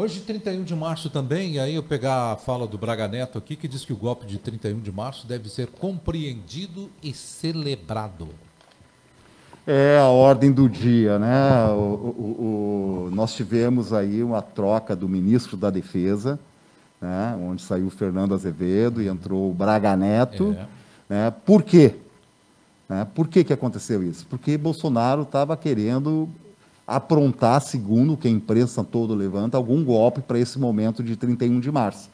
Hoje, 31 de março também, e aí eu pegar a fala do Braga Neto aqui, que diz que o golpe de 31 de março deve ser compreendido e celebrado. É a ordem do dia, né? O, o, o, nós tivemos aí uma troca do ministro da Defesa, né? onde saiu o Fernando Azevedo e entrou o Braga Neto. É. Né? Por quê? Né? Por que, que aconteceu isso? Porque Bolsonaro estava querendo aprontar, segundo o que a imprensa toda levanta, algum golpe para esse momento de 31 de março.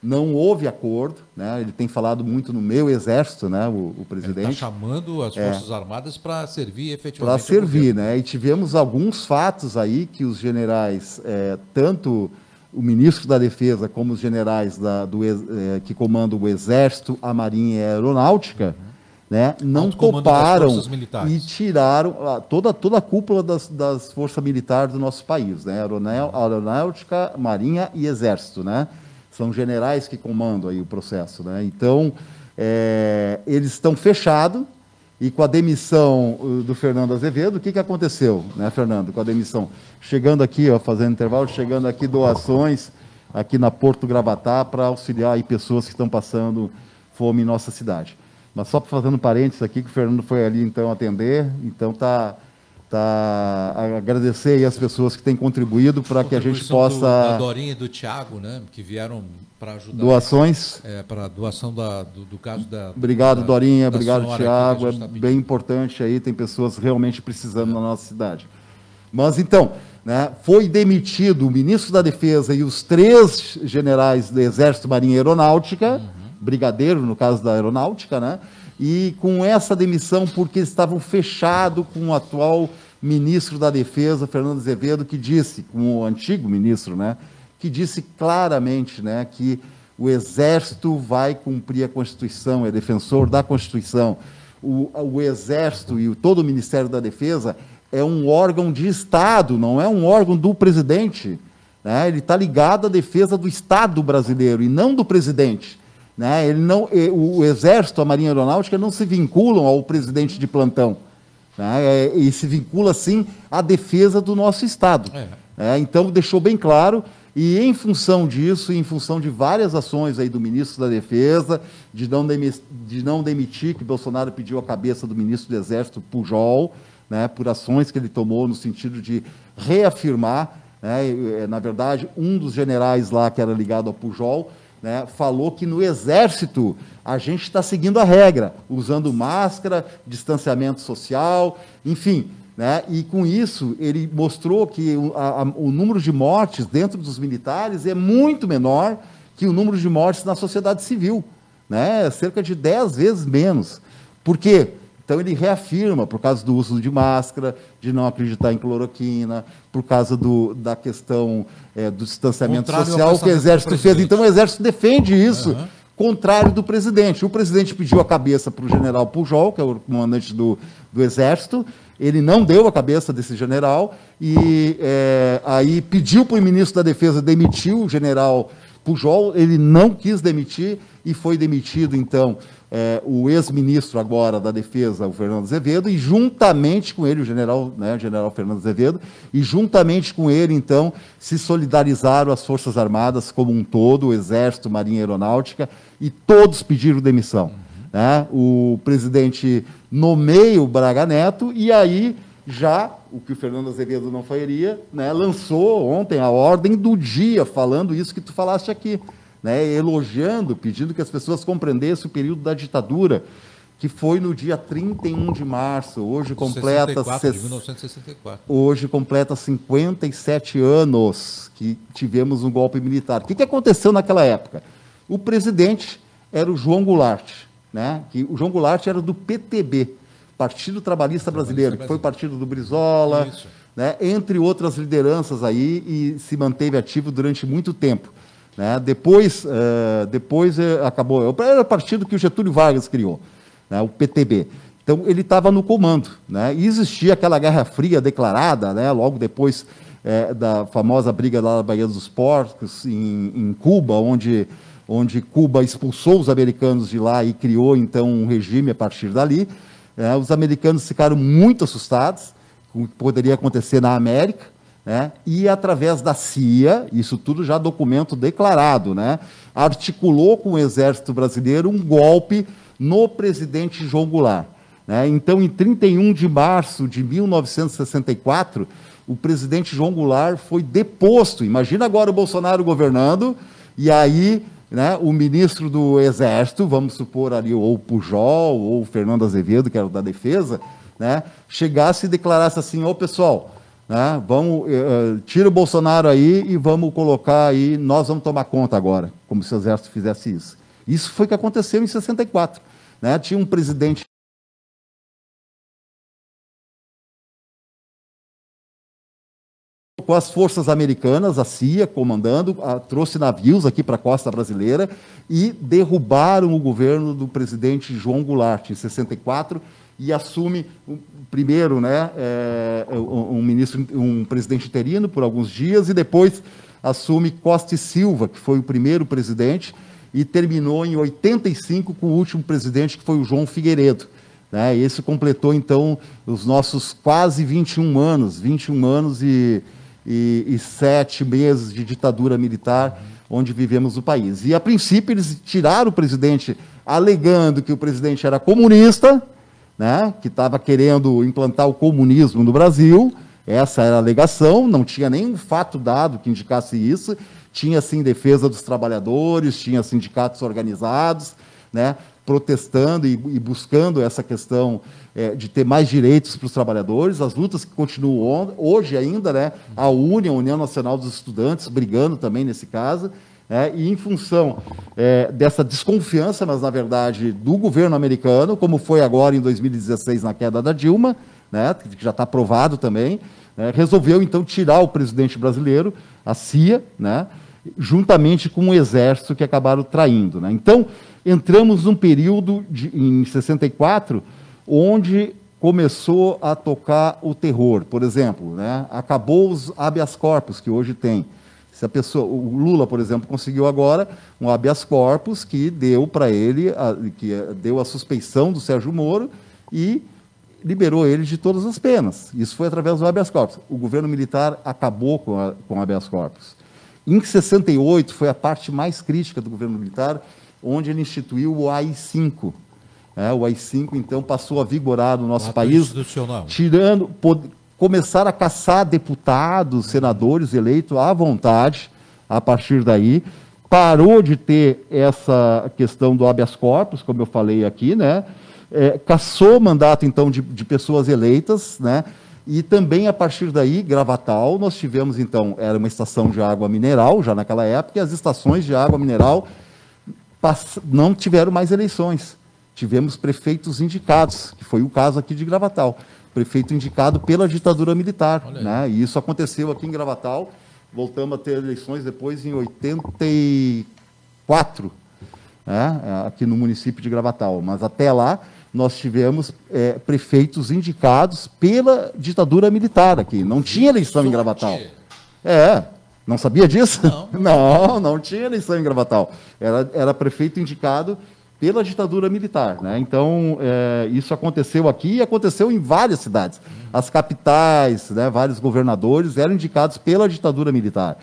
Não houve acordo, né? ele tem falado muito no meu exército, né? o, o presidente. Ele está chamando as Forças é, Armadas para servir efetivamente. Para servir, né? E tivemos alguns fatos aí que os generais, é, tanto o ministro da Defesa como os generais da, do, é, que comandam o Exército, a Marinha e a Aeronáutica, uhum né, não toparam e tiraram toda, toda a cúpula das, das forças militares do nosso país, né, aeronáutica, marinha e exército, né, são generais que comandam aí o processo, né, então é, eles estão fechados e com a demissão uh, do Fernando Azevedo, o que, que aconteceu, né, Fernando, com a demissão? Chegando aqui, ó, fazendo intervalo, chegando aqui doações aqui na Porto Gravatá para auxiliar aí pessoas que estão passando fome em nossa cidade. Mas só fazendo parênteses aqui, que o Fernando foi ali então atender, então tá, tá agradecer aí as pessoas que têm contribuído para que a gente possa. Do, da Dorinha e do Tiago, né, que vieram para ajudar. Doações. É, para doação da, do, do, caso da. Obrigado, da, Dorinha, da obrigado, Tiago. É tá bem importante aí, tem pessoas realmente precisando é. na nossa cidade. Mas então, né, foi demitido o ministro da Defesa e os três generais do Exército, Marinha e Aeronáutica. Uhum brigadeiro, no caso da aeronáutica, né? E com essa demissão, porque estavam fechados com o atual ministro da Defesa, Fernando Azevedo, que disse, com o antigo ministro, né? Que disse claramente, né? Que o Exército vai cumprir a Constituição, é defensor da Constituição. O, o Exército e o, todo o Ministério da Defesa é um órgão de Estado, não é um órgão do presidente. Né? Ele está ligado à defesa do Estado brasileiro e não do presidente. Né? Ele não, o Exército, a Marinha Aeronáutica não se vinculam ao presidente de plantão. Né? É, e se vincula, sim, à defesa do nosso Estado. É. É, então, deixou bem claro, e em função disso, em função de várias ações aí do ministro da Defesa, de não, de não demitir, que Bolsonaro pediu a cabeça do ministro do Exército, Pujol, né, por ações que ele tomou no sentido de reafirmar, né, na verdade, um dos generais lá que era ligado ao Pujol, né, falou que no Exército a gente está seguindo a regra, usando máscara, distanciamento social, enfim. Né, e com isso ele mostrou que o, a, o número de mortes dentro dos militares é muito menor que o número de mortes na sociedade civil. Né, cerca de 10 vezes menos. Por quê? Então ele reafirma, por causa do uso de máscara, de não acreditar em cloroquina, por causa do, da questão é, do distanciamento contrário social que o Exército fez. Então o Exército defende isso, uhum. contrário do presidente. O presidente pediu a cabeça para o general Pujol, que é o comandante do, do Exército, ele não deu a cabeça desse general, e é, aí pediu para o ministro da Defesa demitir o general Pujol, ele não quis demitir, e foi demitido, então, é, o ex-ministro agora da Defesa, o Fernando Azevedo, e juntamente com ele, o general, né, general Fernando Azevedo, e juntamente com ele, então, se solidarizaram as Forças Armadas como um todo, o Exército, Marinha Aeronáutica, e todos pediram demissão. Uhum. Né? O presidente nomeia o Braga Neto, e aí já o que o Fernando Azevedo não faria, né, lançou ontem a ordem do dia, falando isso que tu falaste aqui né, elogiando, pedindo que as pessoas compreendessem o período da ditadura, que foi no dia 31 de março. Hoje completa 64, 1964. Hoje completa 57 anos que tivemos um golpe militar. O que, que aconteceu naquela época? O presidente era o João Goulart, né? Que o João Goulart era do PTB, Partido Trabalhista Brasileiro, que foi o partido do Brizola, né? entre outras lideranças aí, e se manteve ativo durante muito tempo. Né? Depois, uh, depois uh, acabou. Era o partido que o Getúlio Vargas criou, né? o PTB. Então, ele estava no comando. Né? E existia aquela Guerra Fria declarada, né? logo depois é, da famosa briga lá na Baía dos Porcos, em, em, Cuba, onde, onde Cuba expulsou os americanos de lá e criou, então, um regime a partir dali. É, os americanos ficaram muito assustados com o que poderia acontecer na América. Né, e através da CIA, isso tudo já documento declarado, né, articulou com o Exército Brasileiro um golpe no presidente João Goulart. Né? Então, em 31 de março de 1964, o presidente João Goulart foi deposto. Imagina agora o Bolsonaro governando, e aí né, o ministro do Exército, vamos supor ali, ou o Pujol, ou o Fernando Azevedo, que era o da Defesa, né, chegasse e declarasse assim: ô pessoal, né, vamos, uh, tira o Bolsonaro aí e vamos colocar aí, nós vamos tomar conta agora, como se o Exército fizesse isso. Isso foi o que aconteceu em 64. Né? Tinha um presidente com as forças americanas, a CIA comandando, a, trouxe navios aqui para a costa brasileira e derrubaram o governo do presidente João Goulart em 64 e assume primeiro, né, é, um, um, ministro, um presidente interino por alguns dias e depois assume Costa e Silva, que foi o primeiro presidente e terminou em 85 com o último presidente que foi o João Figueiredo. Né? Esse completou então os nossos quase 21 anos, 21 anos e e, e sete meses de ditadura militar onde vivemos o país. E, a princípio, eles tiraram o presidente alegando que o presidente era comunista, né, que estava querendo implantar o comunismo no Brasil. Essa era a alegação, não tinha nenhum fato dado que indicasse isso. Tinha, sim, defesa dos trabalhadores, tinha sindicatos organizados, né, protestando e, e buscando essa questão é, de ter mais direitos para os trabalhadores, as lutas que continuam hoje ainda, né, a UNE, a União Nacional dos Estudantes, brigando também nesse caso, é, e em função é, dessa desconfiança, mas na verdade do governo americano, como foi agora em 2016 na queda da Dilma, né, que já está aprovado também, né, resolveu então tirar o presidente brasileiro, a CIA, né, juntamente com o exército que acabaram traindo. Né. Então, entramos num período de, em 64 onde começou a tocar o terror. Por exemplo, né, acabou os habeas corpus que hoje tem. Se a pessoa, o Lula, por exemplo, conseguiu agora um habeas corpus que deu para ele, a, que deu a suspeição do Sérgio Moro e liberou ele de todas as penas. Isso foi através do habeas corpus. O governo militar acabou com, a, com o habeas corpus. Em 68 foi a parte mais crítica do governo militar, onde ele instituiu o AI-5, é, o AI-5, então, passou a vigorar no nosso país, tirando, pod, começar a caçar deputados, senadores eleitos à vontade, a partir daí. Parou de ter essa questão do habeas corpus, como eu falei aqui, né? É, caçou mandato, então, de, de pessoas eleitas, né? E também, a partir daí, Gravatal, nós tivemos, então, era uma estação de água mineral, já naquela época, e as estações de água mineral não tiveram mais eleições tivemos prefeitos indicados, que foi o caso aqui de Gravatal. Prefeito indicado pela ditadura militar. Né? E isso aconteceu aqui em Gravatal. Voltamos a ter eleições depois em 84, né? aqui no município de Gravatal. Mas até lá nós tivemos é, prefeitos indicados pela ditadura militar aqui. Não tinha eleição em Gravatal. É, não sabia disso? Não, não, não tinha eleição em Gravatal. Era, era prefeito indicado pela ditadura militar. Né? Então, é, isso aconteceu aqui e aconteceu em várias cidades. As capitais, né, vários governadores eram indicados pela ditadura militar.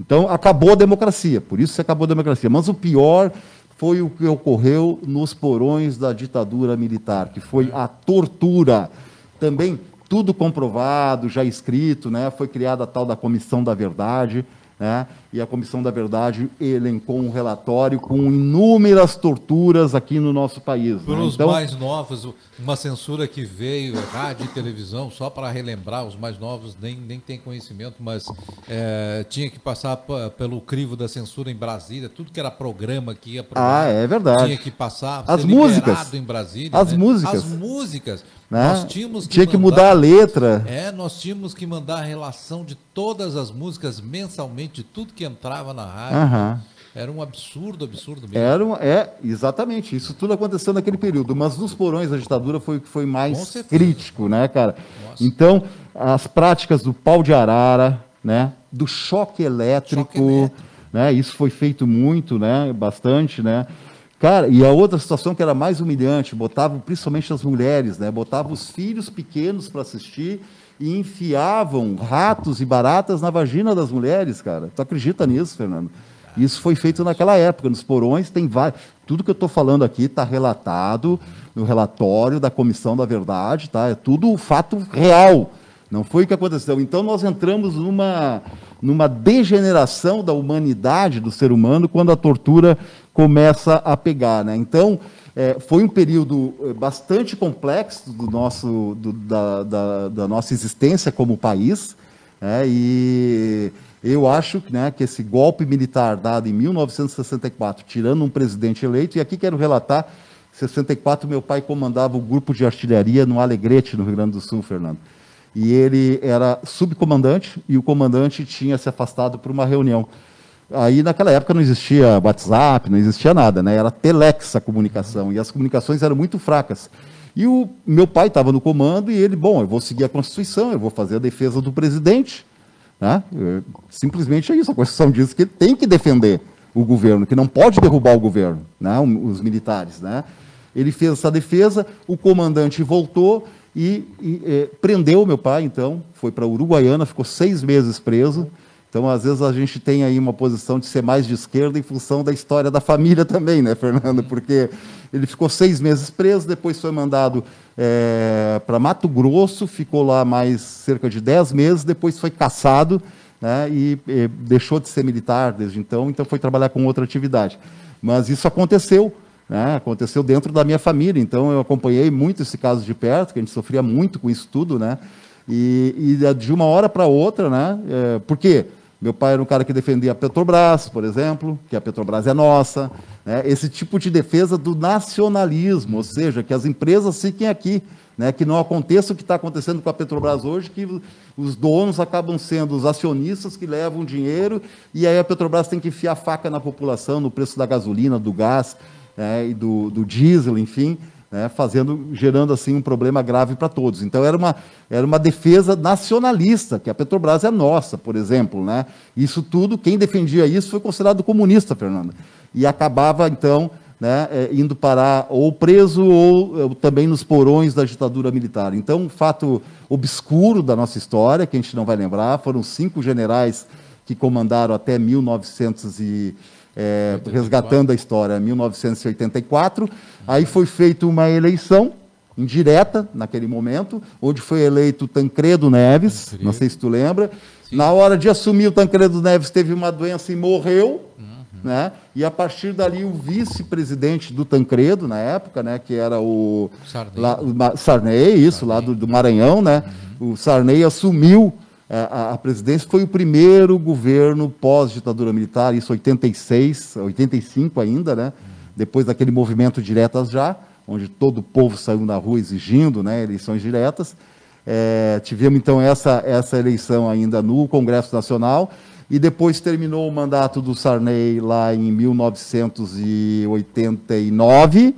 Então, acabou a democracia, por isso acabou a democracia. Mas o pior foi o que ocorreu nos porões da ditadura militar, que foi a tortura. Também tudo comprovado, já escrito, né? foi criada a tal da Comissão da Verdade, né? E a Comissão da Verdade elencou um relatório com inúmeras torturas aqui no nosso país. Para né? os então, mais novos, uma censura que veio, rádio e televisão, só para relembrar, os mais novos nem, nem têm conhecimento, mas é, tinha que passar pelo crivo da censura em Brasília, tudo que era programa que ia Ah, é verdade. Tinha que passar, as músicas em Brasília. As né? músicas. As músicas. Né? Nós tínhamos que Tinha que mandar, mudar a letra. É, nós tínhamos que mandar a relação de todas as músicas mensalmente, de tudo que entrava na rádio. Uhum. Era um absurdo, absurdo mesmo. Era um, é, exatamente. Isso tudo aconteceu naquele período. Mas nos porões da ditadura foi o que foi mais crítico, né, cara? Nossa. Então, as práticas do pau de arara, né? Do choque elétrico, choque elétrico. né? Isso foi feito muito, né? Bastante, né? Cara, e a outra situação que era mais humilhante, botavam principalmente as mulheres, né? Botavam os filhos pequenos para assistir e enfiavam ratos e baratas na vagina das mulheres, cara. Tu acredita nisso, Fernando? Isso foi feito naquela época, nos porões tem vários. Tudo que eu estou falando aqui está relatado no relatório da Comissão da Verdade, tá? É tudo fato real. Não foi o que aconteceu. Então nós entramos numa, numa degeneração da humanidade do ser humano quando a tortura começa a pegar. Né? Então, é, foi um período é, bastante complexo do nosso, do, da, da, da, nossa existência como país. Né? E eu acho né, que esse golpe militar dado em 1964, tirando um presidente eleito, e aqui quero relatar, em 64 meu pai comandava o grupo de artilharia no Alegrete, no Rio Grande do Sul, Fernando. E ele era subcomandante e o comandante tinha se afastado para uma reunião. Aí naquela época não existia WhatsApp, não existia nada, né? Era telex a comunicação e as comunicações eram muito fracas. E o meu pai estava no comando e ele, bom, eu vou seguir a Constituição, eu vou fazer a defesa do presidente. Né? Simplesmente é isso. A Constituição diz que tem que defender o governo, que não pode derrubar o governo, né? os militares. Né? Ele fez essa defesa, o comandante voltou e, e eh, prendeu meu pai, então, foi para Uruguaiana, ficou seis meses preso. Então, às vezes, a gente tem aí uma posição de ser mais de esquerda em função da história da família também, né, Fernando? Porque ele ficou seis meses preso, depois foi mandado é, para Mato Grosso, ficou lá mais cerca de dez meses, depois foi caçado né, e, e deixou de ser militar desde então, então foi trabalhar com outra atividade. Mas isso aconteceu, né, aconteceu dentro da minha família, então eu acompanhei muito esse caso de perto, que a gente sofria muito com isso tudo, né? E, e de uma hora para outra, né? É, por quê? Meu pai era um cara que defendia a Petrobras, por exemplo, que a Petrobras é nossa. Né? Esse tipo de defesa do nacionalismo, ou seja, que as empresas fiquem aqui. Né, que não aconteça o que está acontecendo com a Petrobras hoje, que os donos acabam sendo os acionistas que levam dinheiro e aí a Petrobras tem que enfiar faca na população, no preço da gasolina, do gás né, e do, do diesel, enfim, né, fazendo, gerando assim um problema grave para todos. Então era uma, era uma defesa nacionalista, que a Petrobras é nossa, por exemplo. Né? Isso tudo, quem defendia isso foi considerado comunista, Fernanda. E acabava, então, né, é, indo parar ou preso ou, ou também nos porões da ditadura militar. Então, um fato obscuro da nossa história, que a gente não vai lembrar, foram cinco generais que comandaram até 1900 e é, resgatando a história, 1984. Aí foi feita uma eleição indireta naquele momento, onde foi eleito Tancredo Neves, Tancredo. não sei se tu lembra. Sim. Na hora de assumir o Tancredo Neves teve uma doença e morreu. Uhum. Né? E a partir dali o vice-presidente do Tancredo na época, né, que era o Sarney, lá, o Sarney isso Sarney. lá do, do, Maranhão, né? Uhum. O Sarney assumiu a, a, presidência foi o primeiro governo pós-ditadura militar, isso 86, 85 ainda, né? depois daquele movimento diretas já, onde todo o povo saiu na rua exigindo né, eleições diretas. É, tivemos então essa, essa eleição ainda no Congresso Nacional, e depois terminou o mandato do Sarney lá em 1989,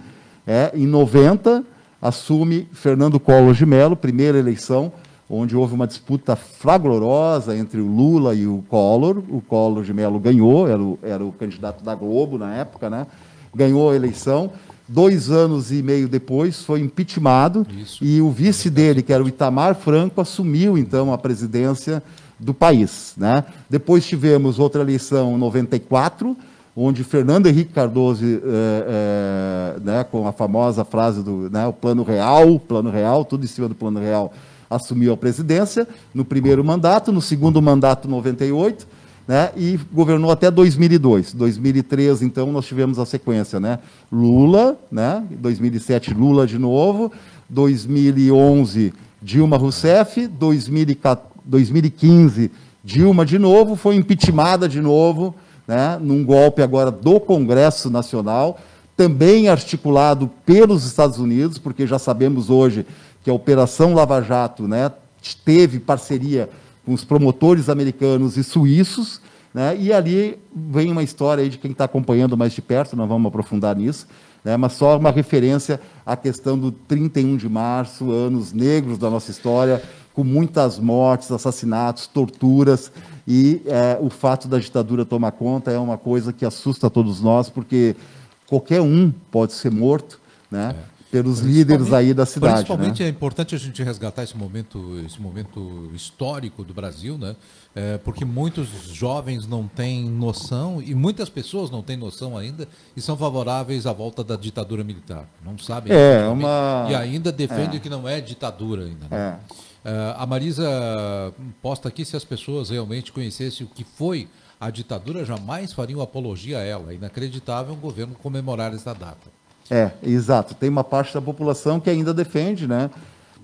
é, em 90, assume Fernando Collor de Mello, primeira eleição, onde houve uma disputa flagrosa entre o Lula e o Collor. O Collor de Mello ganhou, era o, era o candidato da Globo na época, né? ganhou a eleição. Dois anos e meio depois foi impeachmentado Isso. e o vice dele, que era o Itamar Franco, assumiu então a presidência do país. Né? Depois tivemos outra eleição em 94, onde Fernando Henrique Cardoso, é, é, né, com a famosa frase do né, o plano real, plano real, tudo em cima do plano real, assumiu a presidência no primeiro mandato, no segundo mandato, 98, né, e governou até 2002. 2003, então, nós tivemos a sequência, né? Lula, né? 2007, Lula de novo. 2011, Dilma Rousseff. 2015, Dilma de novo. Foi impeachmentada de novo, né? Num golpe agora do Congresso Nacional, também articulado pelos Estados Unidos, porque já sabemos hoje que a Operação Lava Jato né, teve parceria com os promotores americanos e suíços, né, e ali vem uma história aí de quem está acompanhando mais de perto, não vamos aprofundar nisso, né, mas só uma referência à questão do 31 de março, anos negros da nossa história, com muitas mortes, assassinatos, torturas, e é, o fato da ditadura tomar conta é uma coisa que assusta todos nós, porque qualquer um pode ser morto, né? É pelos líderes aí da cidade. Principalmente né? é importante a gente resgatar esse momento, esse momento histórico do Brasil, né? É, porque muitos jovens não têm noção e muitas pessoas não têm noção ainda e são favoráveis à volta da ditadura militar. Não sabem. É, uma... E ainda defendem é. que não é ditadura ainda. Né? É. é. a Marisa posta aqui se as pessoas realmente conhecessem o que foi a ditadura, jamais fariam apologia a ela. É inacreditável um governo comemorar essa data. É, exato. Tem uma parte da população que ainda defende, né?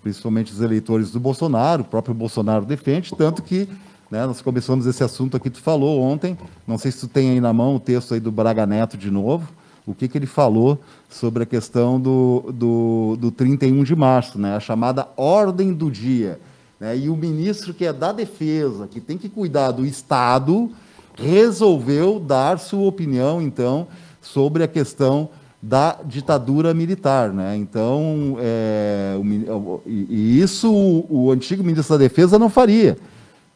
principalmente os eleitores do Bolsonaro, o próprio Bolsonaro defende, tanto que né, nós começamos esse assunto aqui, tu falou ontem, não sei se tu tem aí na mão o texto aí do Braga Neto de novo, o que, que ele falou sobre a questão do, do, do 31 de março, né, a chamada ordem do dia. Né, e o ministro que é da defesa, que tem que cuidar do Estado, resolveu dar sua opinião, então, sobre a questão da ditadura militar. Né? Então, é, o, e, isso o, o, antigo ministro da Defesa não faria.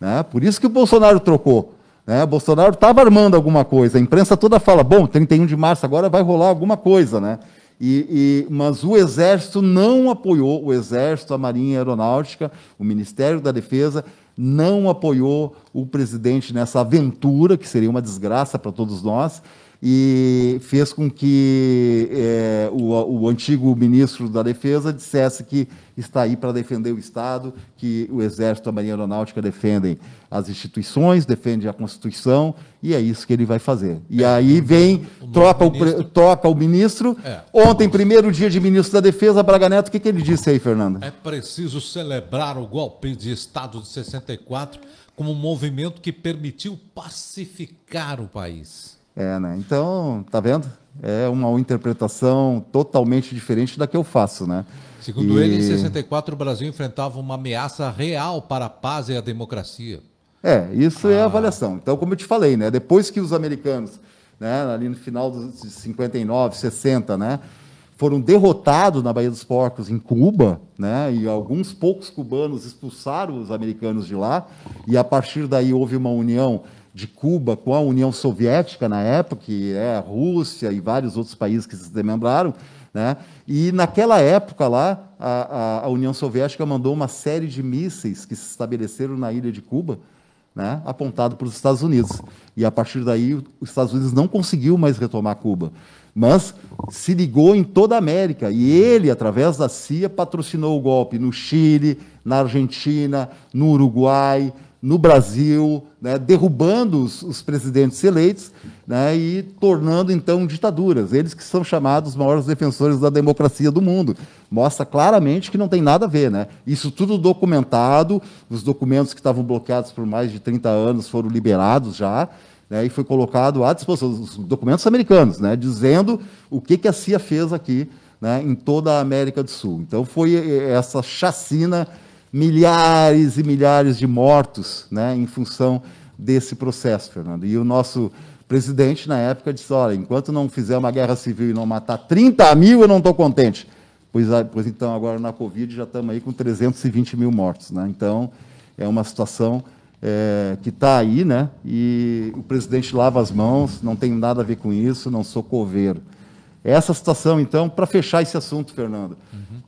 Né? Por isso que o Bolsonaro trocou. Né? O Bolsonaro estava armando alguma coisa. A imprensa toda fala, bom, 31 de março agora vai rolar alguma coisa. Né? E, e, mas o Exército não apoiou, o Exército, a Marinha Aeronáutica, o Ministério da Defesa, não apoiou o presidente nessa aventura, que seria uma desgraça para todos nós, e fez com que é, o, o, antigo ministro da Defesa dissesse que está aí para defender o Estado, que o Exército e a Marinha Aeronáutica defendem as instituições, defendem a Constituição, e é isso que ele vai fazer. E é, aí vem, o troca, o, troca o ministro. É. Ontem, primeiro dia de ministro da Defesa, Braga Neto, o que, que ele disse aí, Fernando? É preciso celebrar o golpe de Estado de 64 como um movimento que permitiu pacificar o país. É, né? Então, tá vendo? É uma interpretação totalmente diferente da que eu faço, né? Segundo e... ele, em 64 o Brasil enfrentava uma ameaça real para a paz e a democracia. É, isso ah. é a ah. avaliação. Então, como eu te falei, né? Depois que os americanos, né, ali no final dos 59, 60, né, foram derrotados na Baía dos Porcos, em Cuba, né, e alguns poucos cubanos expulsaram os americanos de lá, e a partir daí houve uma união de Cuba com a União Soviética na época, que é a Rússia e vários outros países que se desmembraram, né? E naquela época lá, a, a, União Soviética mandou uma série de mísseis que se estabeleceram na ilha de Cuba, né? apontado para os Estados Unidos. E a partir daí, os Estados Unidos não conseguiu mais retomar Cuba. Mas se ligou em toda a América. E ele, através da CIA, patrocinou o golpe no Chile, na Argentina, no Uruguai, no Brasil, né, derrubando os, os, presidentes eleitos né, e tornando então ditaduras. Eles que são chamados os maiores defensores da democracia do mundo. Mostra claramente que não tem nada a ver. Né? Isso tudo documentado, os documentos que estavam bloqueados por mais de 30 anos foram liberados já. Né, e foi colocado à disposição os documentos americanos, né, dizendo o que, que a CIA fez aqui né, em toda a América do Sul. Então foi eh, essa chacina milhares e milhares de mortos né, em função desse processo, Fernando. E o nosso presidente, na época, disse: olha, enquanto não fizer uma guerra civil e não matar 30 mil, eu não estou contente. Pois, ah, pois então, agora na Covid já estamos aí com 320 mil mortos. Né? Então, é uma situação é, que está aí, né? E o presidente lava as mãos, não tem nada a ver com isso, não sou coveiro. Essa situação, então, para fechar esse assunto, Fernando.